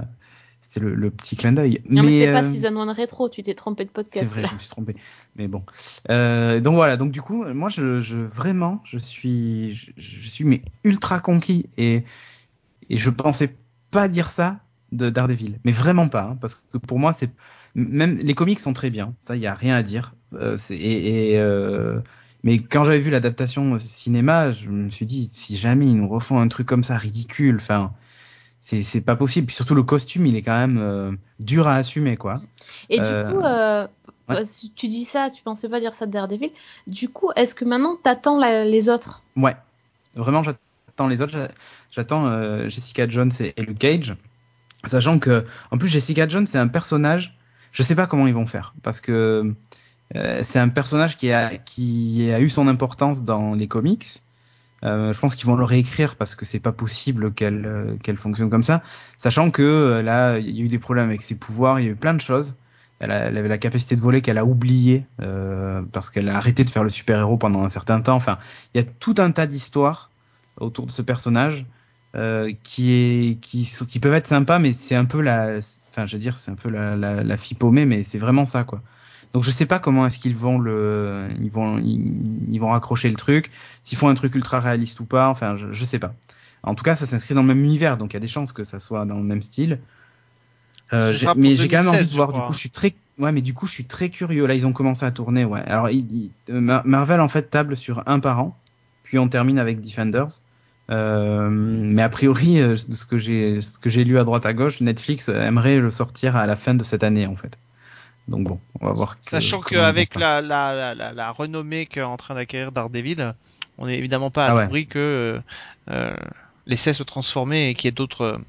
euh, c'est le, le, petit clin d'œil. Non, mais, mais c'est euh... pas Season 1 rétro, tu t'es trompé de podcast. C'est vrai, je me suis trompé. Mais bon. Euh, donc voilà, donc du coup, moi, je, je vraiment, je suis, je, je, suis mais ultra conquis et, et je pensais pas dire ça de Daredevil, mais vraiment pas, hein, parce que pour moi, c'est même les comics sont très bien, ça, il y a rien à dire. Euh, et, et euh, mais quand j'avais vu l'adaptation au cinéma, je me suis dit, si jamais ils nous refont un truc comme ça ridicule, enfin c'est pas possible. Puis surtout le costume, il est quand même euh, dur à assumer, quoi. Et du coup, euh, ouais. si tu dis ça, tu pensais pas dire ça de Daredevil. Du coup, est-ce que maintenant t'attends les autres? Ouais, vraiment, j'attends les autres. J'attends euh, Jessica Jones et, et Luke Cage, sachant que, en plus, Jessica Jones, c'est un personnage. Je sais pas comment ils vont faire, parce que c'est un personnage qui a qui a eu son importance dans les comics euh, je pense qu'ils vont le réécrire parce que c'est pas possible qu'elle euh, qu'elle fonctionne comme ça, sachant que euh, là il y a eu des problèmes avec ses pouvoirs, il y a eu plein de choses. Elle, a, elle avait la capacité de voler qu'elle a oublié euh, parce qu'elle a arrêté de faire le super héros pendant un certain temps. Enfin, il y a tout un tas d'histoires autour de ce personnage euh, qui est qui qui peuvent être sympas, mais c'est un peu la, enfin je veux dire c'est un peu la, la, la fille paumée, mais c'est vraiment ça quoi. Donc je sais pas comment est-ce qu'ils vont le, ils vont, ils, ils, vont raccrocher le truc, s'ils font un truc ultra réaliste ou pas. Enfin, je, je sais pas. En tout cas, ça s'inscrit dans le même univers, donc il y a des chances que ça soit dans le même style. Euh, mais j'ai quand même envie de voir. Du coup, je suis très, ouais, mais du coup, je suis très curieux. Là, ils ont commencé à tourner. Ouais. Alors, il, il, Marvel en fait table sur un par an, puis on termine avec Defenders. Euh, mais a priori, de ce que j'ai, ce que j'ai lu à droite à gauche, Netflix aimerait le sortir à la fin de cette année, en fait. Donc bon, on va voir. Que, Sachant qu'avec la, la, la, la, renommée qu'est en train d'acquérir Daredevil, on n'est évidemment pas à ah l'abri ouais. que euh, l'essai se transformer et qu'il y ait d'autres.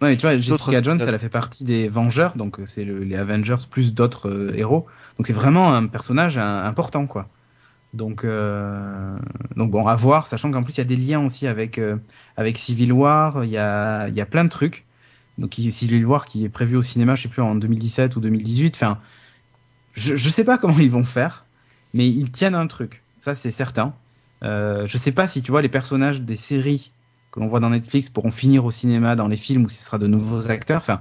Ouais, mais tu vois, Jessica Jones, elle a fait partie des Vengeurs, donc c'est les Avengers plus d'autres euh, héros. Donc c'est vraiment un personnage important, quoi. Donc, euh, donc bon, à voir, sachant qu'en plus il y a des liens aussi avec euh, avec Civil War, il y a il y a plein de trucs. Donc Civil War qui est prévu au cinéma, je sais plus en 2017 ou 2018. Enfin, je je sais pas comment ils vont faire, mais ils tiennent un truc. Ça c'est certain. Euh, je sais pas si tu vois les personnages des séries que l'on voit dans Netflix pourront finir au cinéma dans les films si ce sera de nouveaux acteurs. Enfin,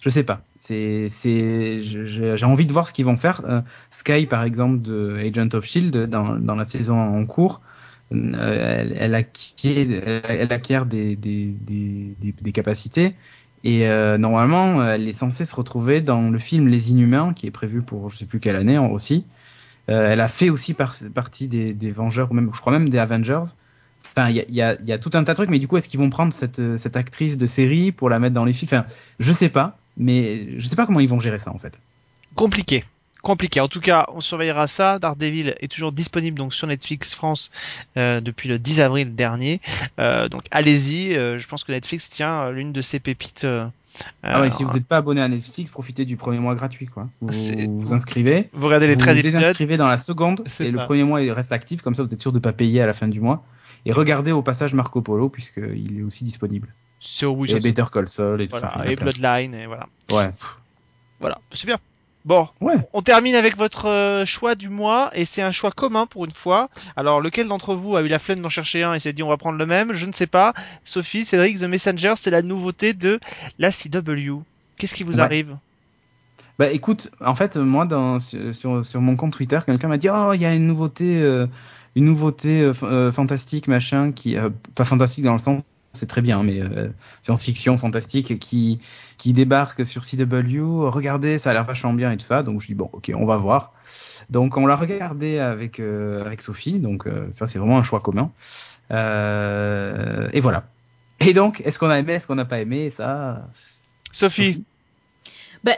je sais pas. C'est c'est j'ai envie de voir ce qu'ils vont faire. Euh, Sky par exemple de Agent of Shield dans dans la saison en cours. Euh, elle, acquiert, elle acquiert des, des, des capacités et euh, normalement, elle est censée se retrouver dans le film Les Inhumains, qui est prévu pour je sais plus quelle année aussi. Euh, elle a fait aussi par, partie des, des, Vengeurs, ou même, je crois même des Avengers. Enfin, il y a, y, y a, tout un tas de trucs, mais du coup, est-ce qu'ils vont prendre cette, cette actrice de série pour la mettre dans les films? Enfin, je sais pas, mais je sais pas comment ils vont gérer ça en fait. Compliqué compliqué. En tout cas, on surveillera ça. Daredevil est toujours disponible donc sur Netflix France euh, depuis le 10 avril dernier. Euh, donc allez-y. Euh, je pense que Netflix tient l'une de ses pépites. ah ouais, si vous n'êtes pas abonné à Netflix, profitez du premier mois gratuit quoi. Vous vous, inscrivez. Vous regardez les 13 vous désinscrivez dans la seconde (laughs) et ça. le premier mois il reste actif comme ça vous êtes sûr de pas payer à la fin du mois. Et regardez au passage Marco Polo puisqu'il est aussi disponible. Sur oui, et Better Call Saul et voilà, tout ça. Et Bloodline et voilà. Ouais. Voilà, c'est bien. Bon, ouais. on termine avec votre euh, choix du mois et c'est un choix commun pour une fois. Alors, lequel d'entre vous a eu la flemme d'en chercher un et s'est dit on va prendre le même? Je ne sais pas. Sophie, Cédric, The Messenger, c'est la nouveauté de la CW. Qu'est-ce qui vous ouais. arrive? Bah écoute, en fait, moi dans, sur, sur mon compte Twitter, quelqu'un m'a dit oh il y a une nouveauté, euh, une nouveauté euh, fantastique machin qui pas fantastique dans le sens c'est très bien, mais euh, science-fiction fantastique qui qui débarque sur CW. Regardez, ça a l'air vachement bien et tout ça. Donc je dis bon, ok, on va voir. Donc on l'a regardé avec euh, avec Sophie. Donc euh, ça c'est vraiment un choix commun. et voilà. Et donc, est-ce qu'on a aimé, est-ce qu'on n'a pas aimé ça? Sophie. Ben,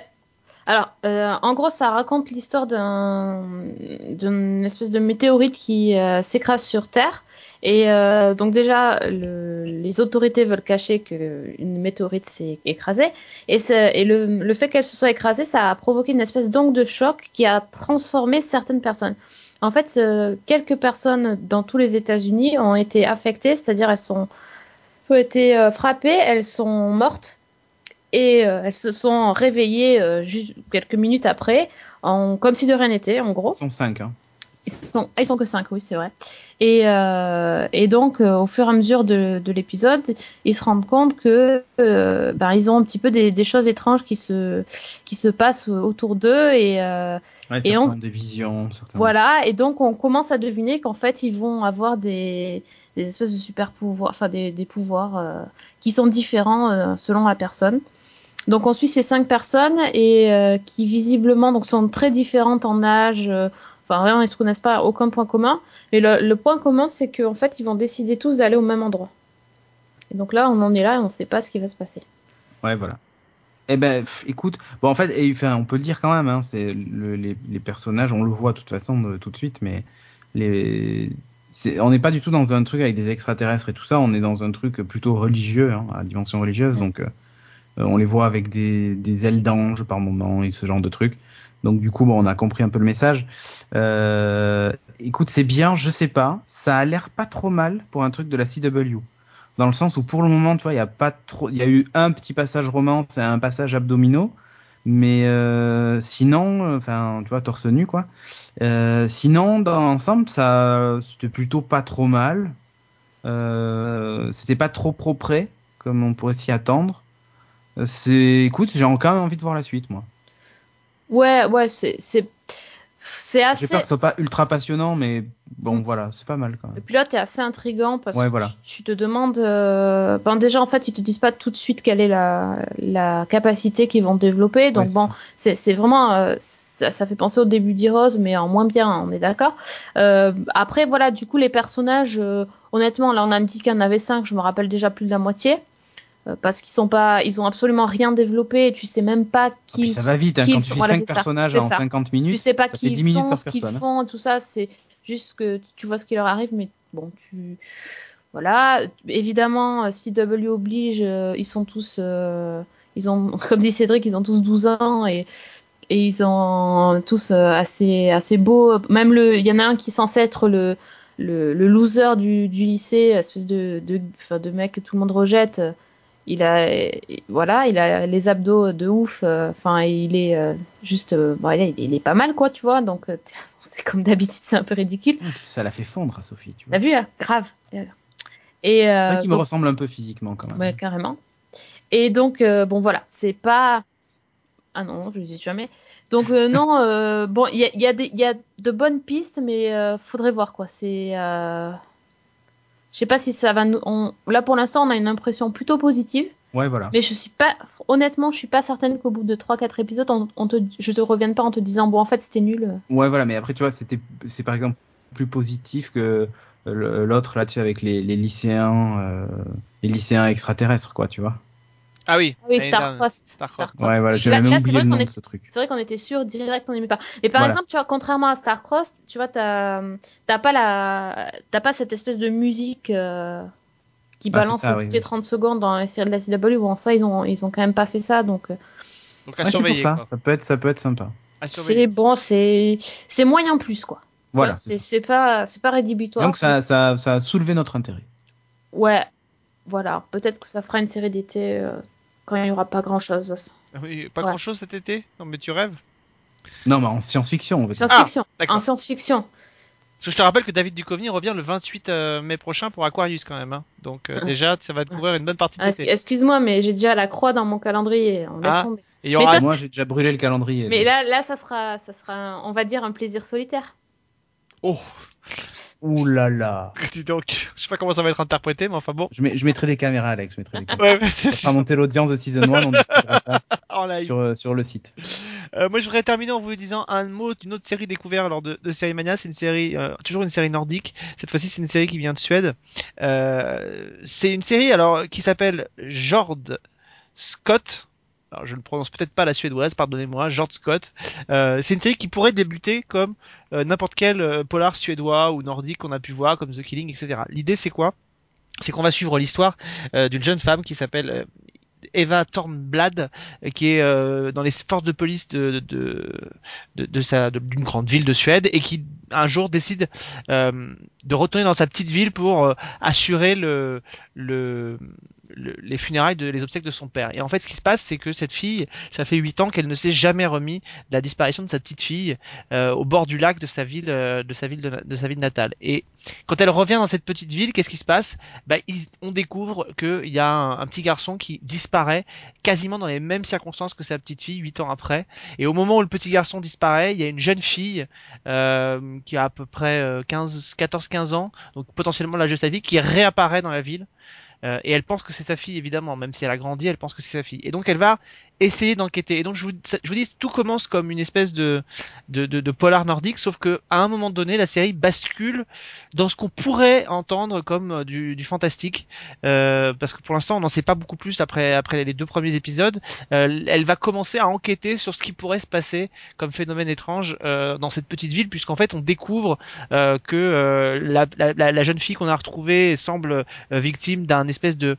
alors, en gros, ça raconte l'histoire d'un, d'une espèce de météorite qui s'écrase sur Terre et euh, donc déjà, le, les autorités veulent cacher qu'une météorite s'est écrasée. Et, le, fait qu'elle se soit écrasée, ça a provoqué une espèce d'onde de choc qui a transformé certaines personnes. En fait, euh, quelques personnes dans tous les États-Unis ont été affectées, c'est-à-dire elles ont été euh, frappées, elles sont mortes et elles se sont réveillées quelques minutes après, comme si de rien n'était, en gros. Ils sont cinq, hein. Ils sont, ils sont que 5, oui, c'est vrai. Et, euh, et donc, euh, au fur et à mesure de, de l'épisode, ils se rendent compte que euh, ben, ils ont un petit peu des, des, choses étranges qui se, qui se passent autour d'eux. Et, euh, ouais, et on, des visions. Voilà, et donc on commence à deviner qu'en fait, ils vont avoir des, des espèces de super pouvoirs, enfin des, des pouvoirs euh, qui sont différents euh, selon la personne. Donc on suit ces cinq personnes et euh, qui visiblement donc sont très différentes en âge, Enfin, rien, ils se connaissent pas, aucun point commun. Mais le, le point commun, c'est qu'en fait, ils vont décider tous d'aller au même endroit. Et donc là, on en est là et on ne sait pas ce qui va se passer. Ouais, voilà. Eh ben, écoute, bon, en fait, et, enfin, on peut le dire quand même, hein, c'est le, les, les, personnages, on le voit de toute façon de, tout de suite, mais les, on n'est pas du tout dans un truc avec des extraterrestres et tout ça, on est dans un truc plutôt religieux, hein, à dimension religieuse, donc euh, on les voit avec des, des ailes d'ange par moment et ce genre de trucs. Donc du coup, bon, on a compris un peu le message. Euh, écoute, c'est bien, je sais pas. Ça a l'air pas trop mal pour un truc de la CW. Dans le sens où pour le moment, tu vois, il y a pas trop, il y a eu un petit passage romance et un passage abdominaux, mais euh, sinon, enfin, tu vois, torse nu quoi. Euh, sinon, dans l'ensemble, ça, c'était plutôt pas trop mal. Euh, c'était pas trop propre, comme on pourrait s'y attendre. Euh, c'est, écoute, j'ai quand envie de voir la suite, moi. Ouais, ouais, c'est c'est assez. Peur que ce soit pas ultra passionnant, mais bon, voilà, c'est pas mal quand même. Le pilote est assez intrigant parce ouais, que voilà. tu, tu, te demandes. Euh... Ben déjà, en fait, ils te disent pas tout de suite quelle est la, la capacité qu'ils vont développer. Donc, ouais, bon, c'est vraiment. Euh, ça, ça, fait penser au début d'Heroes, mais en moins bien, on est d'accord. Euh, après, voilà, du coup, les personnages, euh, honnêtement, là, on a dit qu'il y en avait 5, je me rappelle déjà plus de la moitié. Euh, parce qu'ils sont pas, ils ont absolument rien développé. Et tu sais même pas qui. ça va vite hein, quand tu fais voilà, 5 personnages en ça. 50 minutes. Tu sais pas qui ils sont, ce qu'ils personne, font, tout ça. C'est juste que tu vois ce qui leur arrive, mais bon, tu voilà. Évidemment, CW oblige, euh, ils sont tous, euh, ils ont, (laughs) comme dit Cédric, ils ont tous 12 ans et et ils ont tous euh, assez assez beaux. Même le, il y en a un qui est censé être le le, le loser du, du lycée, espèce de de, de mec que tout le monde rejette il a voilà il a les abdos de ouf enfin euh, il est euh, juste euh, bon, il, il, est pas mal quoi tu vois donc (laughs) c'est comme d'habitude c'est un peu ridicule. Ça l'a fait fondre à Sophie tu vois. t'as vu hein grave. Et euh, qui me ressemble un peu physiquement quand même. Ouais carrément. Et donc euh, bon voilà c'est pas ah non je le dis jamais. Donc euh, non bon il y a, y, a y a de bonnes pistes mais faudrait voir quoi c'est je sais pas si ça va nous. On... Là, pour l'instant, on a une impression plutôt positive. Ouais, voilà. Mais je suis pas. Honnêtement, je suis pas certaine qu'au bout de 3-4 épisodes, on, on, te... je te revienne pas en te disant, bon, en fait, c'était nul. Ouais, voilà. Mais après, tu vois, c'était, c'est par exemple plus positif que l'autre là, tu sais, avec les, les lycéens, euh... les lycéens extraterrestres, quoi, tu vois. Ah oui. Oui, Starcrossed. Star Star ouais, voilà, j'avais même oublié le nom est, de ce truc. C'est vrai qu'on était sûr direct qu'on n'aimait pas. Et par voilà. exemple, tu vois, contrairement à Starcrossed, tu vois, t'as pas la, t'as pas cette espèce de musique euh, qui Ah, balance ça, toutes oui, les oui. 30 secondes dans les séries de la CW. Bon, ça, ils ont, ils ont quand même pas fait ça, donc. euh, Donc à Ouais, c'est pour surveiller. ça. quoi. Ça peut être, ça peut être sympa. C'est surveiller. bon, c'est, c'est moyen plus, quoi. Voilà. C'est c'est pas, c'est pas rédhibitoire. Donc ça, ça, ça a soulevé notre intérêt. Ouais. Voilà. Peut-être que ça fera une série d'été euh, quand il y aura pas grand chose. Ah Oui, pas Ouais. grand chose cet été? Non, mais tu rêves? Non, mais en science-fiction. Science-fiction. d'accord. en science-fiction. Parce que je te rappelle que David Duchovny revient le 28 euh, mai prochain pour Aquarius quand même. hein. Donc euh, Ah. déjà, ça va te couvrir une bonne partie de Ah, l'été. Excuse-moi, mais j'ai déjà la croix dans mon calendrier. On laisse Ah. tomber. Et il y Mais aura ça, Moi, j'ai déjà brûlé le calendrier. Mais donc. là, là, ça sera, ça sera, on va dire un plaisir solitaire. Oh Ouh là là. Dis donc, je sais pas comment ça va être interprété, mais enfin bon. Je, mets, je mettrai des caméras, Alex. Je mettrai des caméras. ouais, ça fera monter l'audience de Season 1, on (laughs) discutera ça sur, euh, sur le site. Euh, moi, je voudrais terminer en vous disant un mot d'une autre série découverte lors de, de Série Mania. C'est une série, euh, toujours une série nordique. Cette fois-ci, c'est une série qui vient de Suède. Euh, c'est une série alors qui s'appelle Jord Scott alors je ne prononce peut-être pas la suédoise, pardonnez-moi, George Scott. Euh, c'est une série qui pourrait débuter comme euh, n'importe quel euh, polar suédois ou nordique qu'on a pu voir, comme The Killing, etc. L'idée c'est quoi? C'est qu'on va suivre l'histoire d'une jeune femme qui s'appelle Eva Thornblad, qui est dans les forces de police de de de, de sa d'une grande ville de Suède et qui un jour décide de retourner dans sa petite ville pour assurer le le les funérailles de les obsèques de son père. Et en fait, ce qui se passe, c'est que cette fille, ça fait huit ans qu'elle ne s'est jamais remis de la disparition de sa petite fille euh, au bord du lac de sa ville, euh, de sa ville de, sa ville natale. Et quand elle revient dans cette petite ville, qu'est-ce qui se passe? Bah, On découvre qu'il y a un, petit garçon qui disparaît quasiment dans les mêmes circonstances que sa petite fille huit ans après. Et au moment où le petit garçon disparaît, il y a une jeune fille euh, qui a à peu près 15, 14-15 ans, donc potentiellement l'âge de sa vie, qui réapparaît dans la ville euh, et elle pense que c'est sa fille, évidemment, même si elle a grandi, elle pense que c'est sa fille. Et donc elle va essayer d'enquêter. Et donc je vous, je vous dis, tout commence comme une espèce de, de, de, de polar nordique, sauf que à un moment donné, la série bascule dans ce qu'on pourrait entendre comme euh, du, du fantastique, euh, parce que pour l'instant on n'en sait pas beaucoup plus après après les deux premiers épisodes. Euh, elle va commencer à enquêter sur ce qui pourrait se passer comme phénomène étrange euh, dans cette petite ville, puisqu'en fait on découvre euh, que la, la, la, jeune fille qu'on a retrouvée semble victime d'un espèce de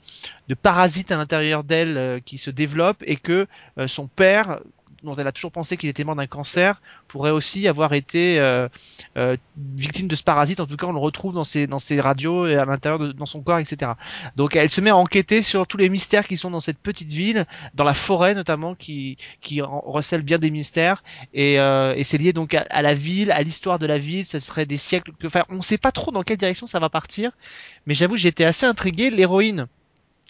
de parasite à l'intérieur d'elle qui se développe et que son père dont elle a toujours pensé qu'il était mort d'un cancer pourrait aussi avoir été euh, euh, victime de ce parasite. En tout cas, on le retrouve dans ses dans radios et à l'intérieur de dans son corps, etc. Donc, elle se met à enquêter sur tous les mystères qui sont dans cette petite ville, dans la forêt notamment, qui qui recèle bien des mystères. Et, euh, et c'est lié donc à, la ville, à l'histoire de la ville. Ce serait des siècles. Enfin, on ne sait pas trop dans quelle direction ça va partir. Mais j'avoue, j'étais assez intrigué. L'héroïne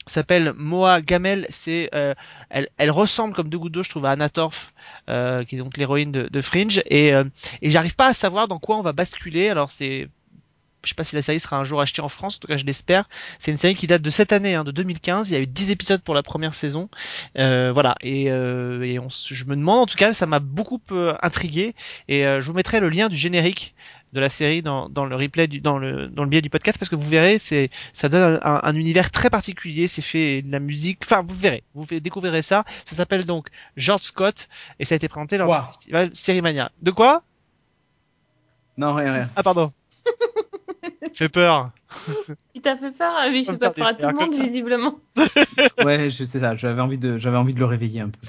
s'appelle Moa Gamel. C'est, euh, elle, ressemble comme deux gouttes d'eau, je trouve, à Anna Torf, euh, qui est donc l'héroïne de, Fringe. Et, euh, et j'arrive pas à savoir dans quoi on va basculer. Alors c'est, je sais pas si la série sera un jour achetée en France, en tout cas je l'espère. C'est une série qui date de cette année, hein, de 2015. Il y a eu 10 épisodes pour la première saison. Euh, voilà, et, euh, et je me demande, en tout cas, ça m'a beaucoup intrigué. Et je vous mettrai le lien du générique de la série dans, dans le replay du, dans le dans le biais du podcast parce que vous verrez c'est ça donne un, un, univers très particulier c'est fait de la musique enfin vous verrez vous découvrirez ça. Ça s'appelle donc George Scott et ça a été présenté lors du festival Série Mania de quoi? Non rien rien. Ah pardon. (laughs) Fait peur. Il t'a fait peur? Ah oui il fait pas peur à tout le monde visiblement. Ouais je sais ça j'avais envie de j'avais envie de le réveiller un peu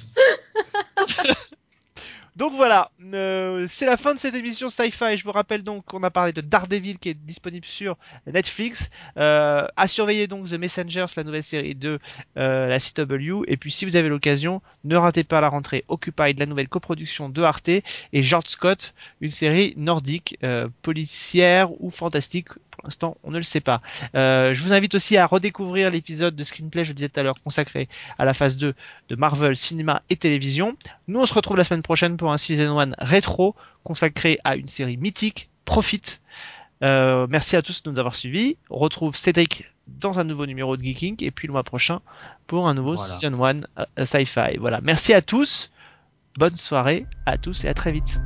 donc voilà, euh, c'est la fin de cette émission Sci-Fi. Je vous rappelle donc qu'on a parlé de Daredevil qui est disponible sur Netflix. Euh, à surveiller donc The Messengers, la nouvelle série de euh, la CW. Et puis si vous avez l'occasion, ne ratez pas la rentrée Occupied, la nouvelle coproduction de Arte, et George Scott, une série nordique, euh, policière ou fantastique pour l'instant, on ne le sait pas. Euh, je vous invite aussi à redécouvrir l'épisode de Screenplay, je disais tout à l'heure, consacré à la phase 2 de Marvel, cinéma et télévision. Nous, on se retrouve la semaine prochaine pour un Season 1 rétro consacré à une série mythique, Profit. Euh, merci à tous de nous avoir suivis. On retrouve Cédric dans un nouveau numéro de Geeking et puis le mois prochain pour un nouveau Season 1 euh, Sci-Fi. Voilà. Merci à tous. Bonne soirée à tous et à très vite.